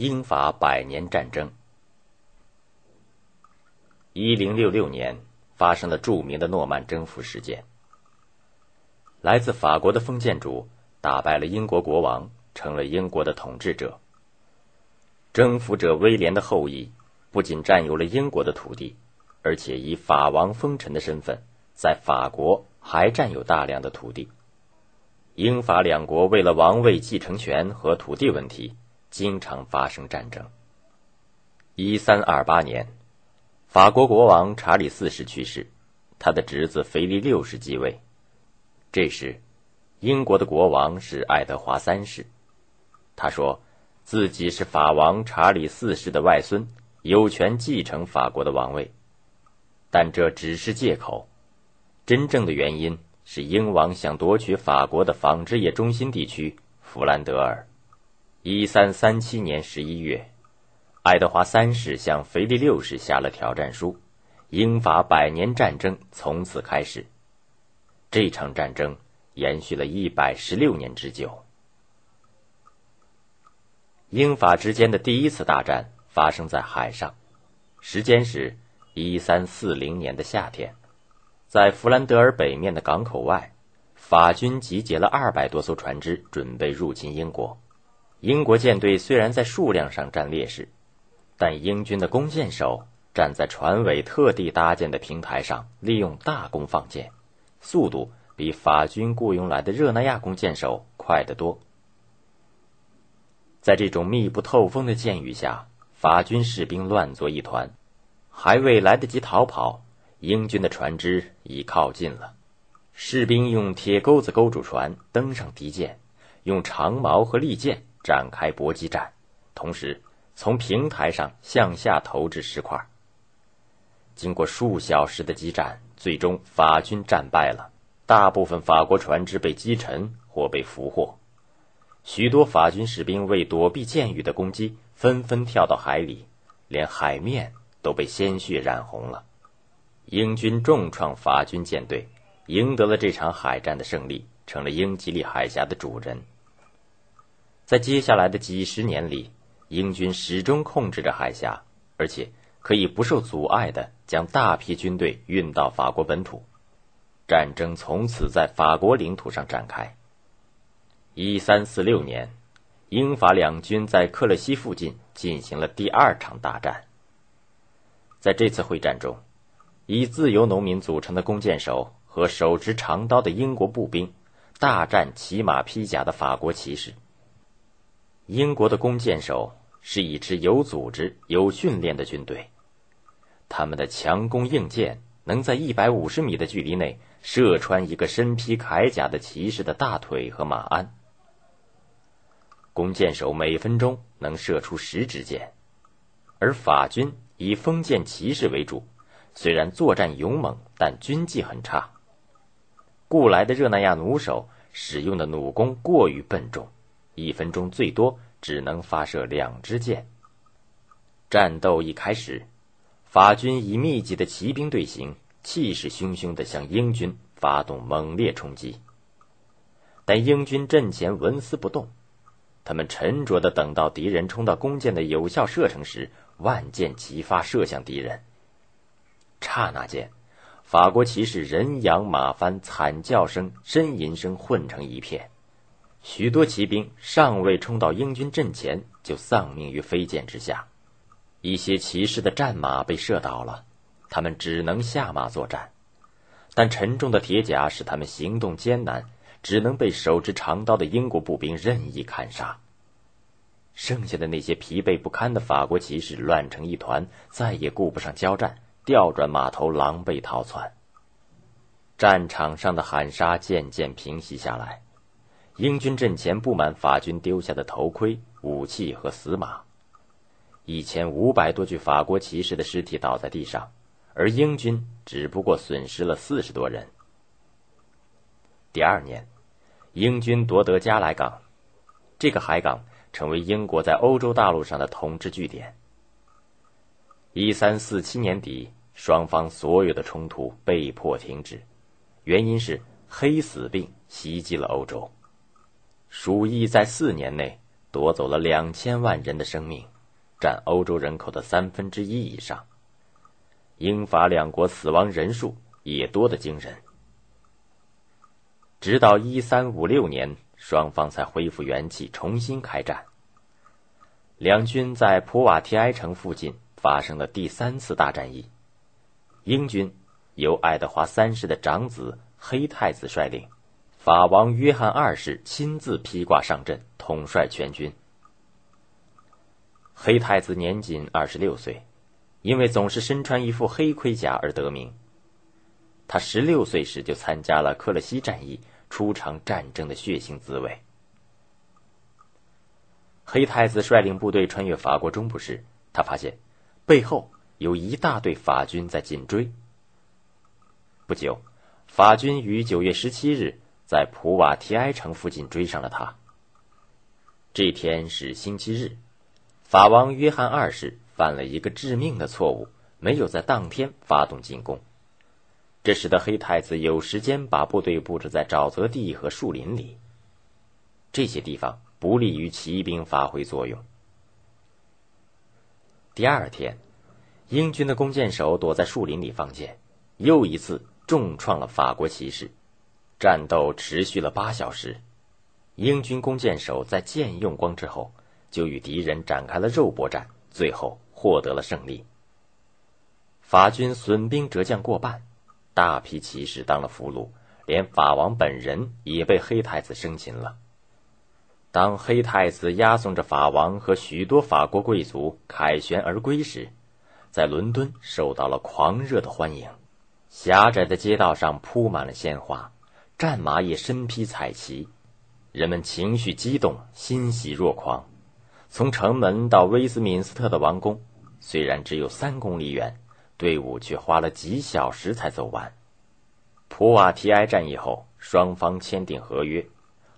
英法百年战争。一零六六年发生了著名的诺曼征服事件。来自法国的封建主打败了英国国王，成了英国的统治者。征服者威廉的后裔不仅占有了英国的土地，而且以法王封臣的身份，在法国还占有大量的土地。英法两国为了王位继承权和土地问题，经常发生战争。一三二八年。法国国王查理四世去世，他的侄子腓力六世继位。这时，英国的国王是爱德华三世。他说自己是法王查理四世的外孙，有权继承法国的王位。但这只是借口，真正的原因是英王想夺取法国的纺织业中心地区弗兰德尔。一三三七年十一月。爱德华三世向腓力六世下了挑战书，英法百年战争从此开始。这场战争延续了一百十六年之久。英法之间的第一次大战发生在海上，时间是一三四零年的夏天，在弗兰德尔北面的港口外，法军集结了二百多艘船只，准备入侵英国。英国舰队虽然在数量上占劣势。但英军的弓箭手站在船尾特地搭建的平台上，利用大弓放箭，速度比法军雇佣来的热那亚弓箭手快得多。在这种密不透风的箭雨下，法军士兵乱作一团，还未来得及逃跑，英军的船只已靠近了。士兵用铁钩子勾住船，登上敌舰，用长矛和利剑展开搏击战，同时。从平台上向下投掷石块。经过数小时的激战，最终法军战败了，大部分法国船只被击沉或被俘获。许多法军士兵为躲避箭雨的攻击，纷纷跳到海里，连海面都被鲜血染红了。英军重创法军舰队，赢得了这场海战的胜利，成了英吉利海峡的主人。在接下来的几十年里。英军始终控制着海峡，而且可以不受阻碍地将大批军队运到法国本土。战争从此在法国领土上展开。一三四六年，英法两军在克勒西附近进行了第二场大战。在这次会战中，以自由农民组成的弓箭手和手持长刀的英国步兵大战骑马披甲的法国骑士。英国的弓箭手是一支有组织、有训练的军队，他们的强弓硬箭能在一百五十米的距离内射穿一个身披铠甲的骑士的大腿和马鞍。弓箭手每分钟能射出十支箭，而法军以封建骑士为主，虽然作战勇猛，但军纪很差。雇来的热那亚弩手使用的弩弓过于笨重。一分钟最多只能发射两支箭。战斗一开始，法军以密集的骑兵队形，气势汹汹地向英军发动猛烈冲击。但英军阵前纹丝不动，他们沉着地等到敌人冲到弓箭的有效射程时，万箭齐发射向敌人。刹那间，法国骑士人仰马翻，惨叫声、呻吟声混成一片。许多骑兵尚未冲到英军阵前，就丧命于飞剑之下。一些骑士的战马被射倒了，他们只能下马作战，但沉重的铁甲使他们行动艰难，只能被手持长刀的英国步兵任意砍杀。剩下的那些疲惫不堪的法国骑士乱成一团，再也顾不上交战，调转马头，狼狈逃窜。战场上的喊杀渐渐平息下来。英军阵前布满法军丢下的头盔、武器和死马，一千五百多具法国骑士的尸体倒在地上，而英军只不过损失了四十多人。第二年，英军夺得加莱港，这个海港成为英国在欧洲大陆上的统治据点。一三四七年底，双方所有的冲突被迫停止，原因是黑死病袭击了欧洲。鼠疫在四年内夺走了两千万人的生命，占欧洲人口的三分之一以上。英法两国死亡人数也多得惊人。直到一三五六年，双方才恢复元气，重新开战。两军在普瓦提埃城附近发生了第三次大战役，英军由爱德华三世的长子黑太子率领，法王约翰二世亲自披挂上阵，统帅全军。黑太子年仅二十六岁，因为总是身穿一副黑盔甲而得名。他十六岁时就参加了克勒西战役，初尝战争的血腥滋味。黑太子率领部队穿越法国中部时，他发现背后有一大队法军在紧追。不久，法军于九月十七日在普瓦提埃城附近追上了他。这天是星期日，法王约翰二世犯了一个致命的错误，没有在当天发动进攻，这使得黑太子有时间把部队布置在沼泽地和树林里。这些地方。不利于骑兵发挥作用。第二天，英军的弓箭手躲在树林里放箭，又一次重创了法国骑士。战斗持续了八小时，英军弓箭手在箭用光之后，就与敌人展开了肉搏战，最后获得了胜利。法军损兵折将过半，大批骑士当了俘虏，连法王本人也被黑太子生擒了。当黑太子押送着法王和许多法国贵族凯旋而归时，在伦敦受到了狂热的欢迎。狭窄的街道上铺满了鲜花，战马也身披彩旗，人们情绪激动，欣喜若狂。从城门到威斯敏斯特的王宫，虽然只有三公里远，队伍却花了几小时才走完。普瓦提埃战役后，双方签订合约。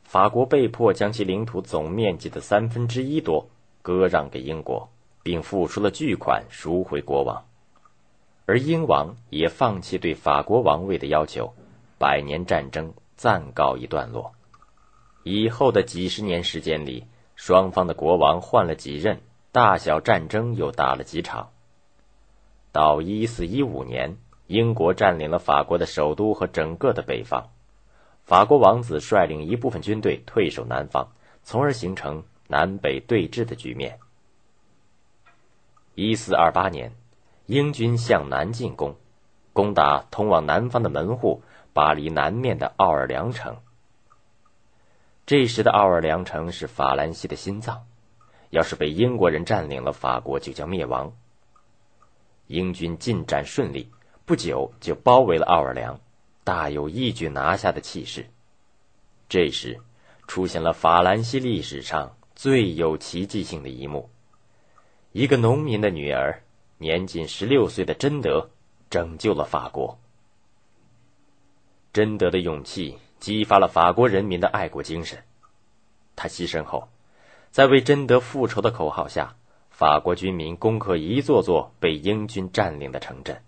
法国被迫将其领土总面积的三分之一多割让给英国，并付出了巨款赎回国王，而英王也放弃对法国王位的要求，百年战争暂告一段落。以后的几十年时间里，双方的国王换了几任，大小战争又打了几场。到一四一五年，英国占领了法国的首都和整个的北方。法国王子率领一部分军队退守南方，从而形成南北对峙的局面。一四二八年，英军向南进攻，攻打通往南方的门户——巴黎南面的奥尔良城。这时的奥尔良城是法兰西的心脏，要是被英国人占领了，法国就将灭亡。英军进展顺利，不久就包围了奥尔良。大有一举拿下的气势。这时，出现了法兰西历史上最有奇迹性的一幕：一个农民的女儿，年仅十六岁的贞德，拯救了法国。贞德的勇气激发了法国人民的爱国精神。他牺牲后，在为贞德复仇的口号下，法国军民攻克一座座被英军占领的城镇。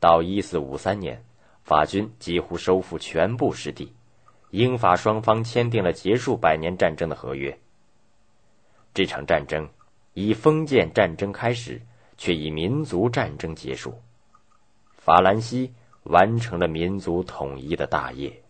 到一四五三年。法军几乎收复全部失地，英法双方签订了结束百年战争的合约。这场战争以封建战争开始，却以民族战争结束。法兰西完成了民族统一的大业。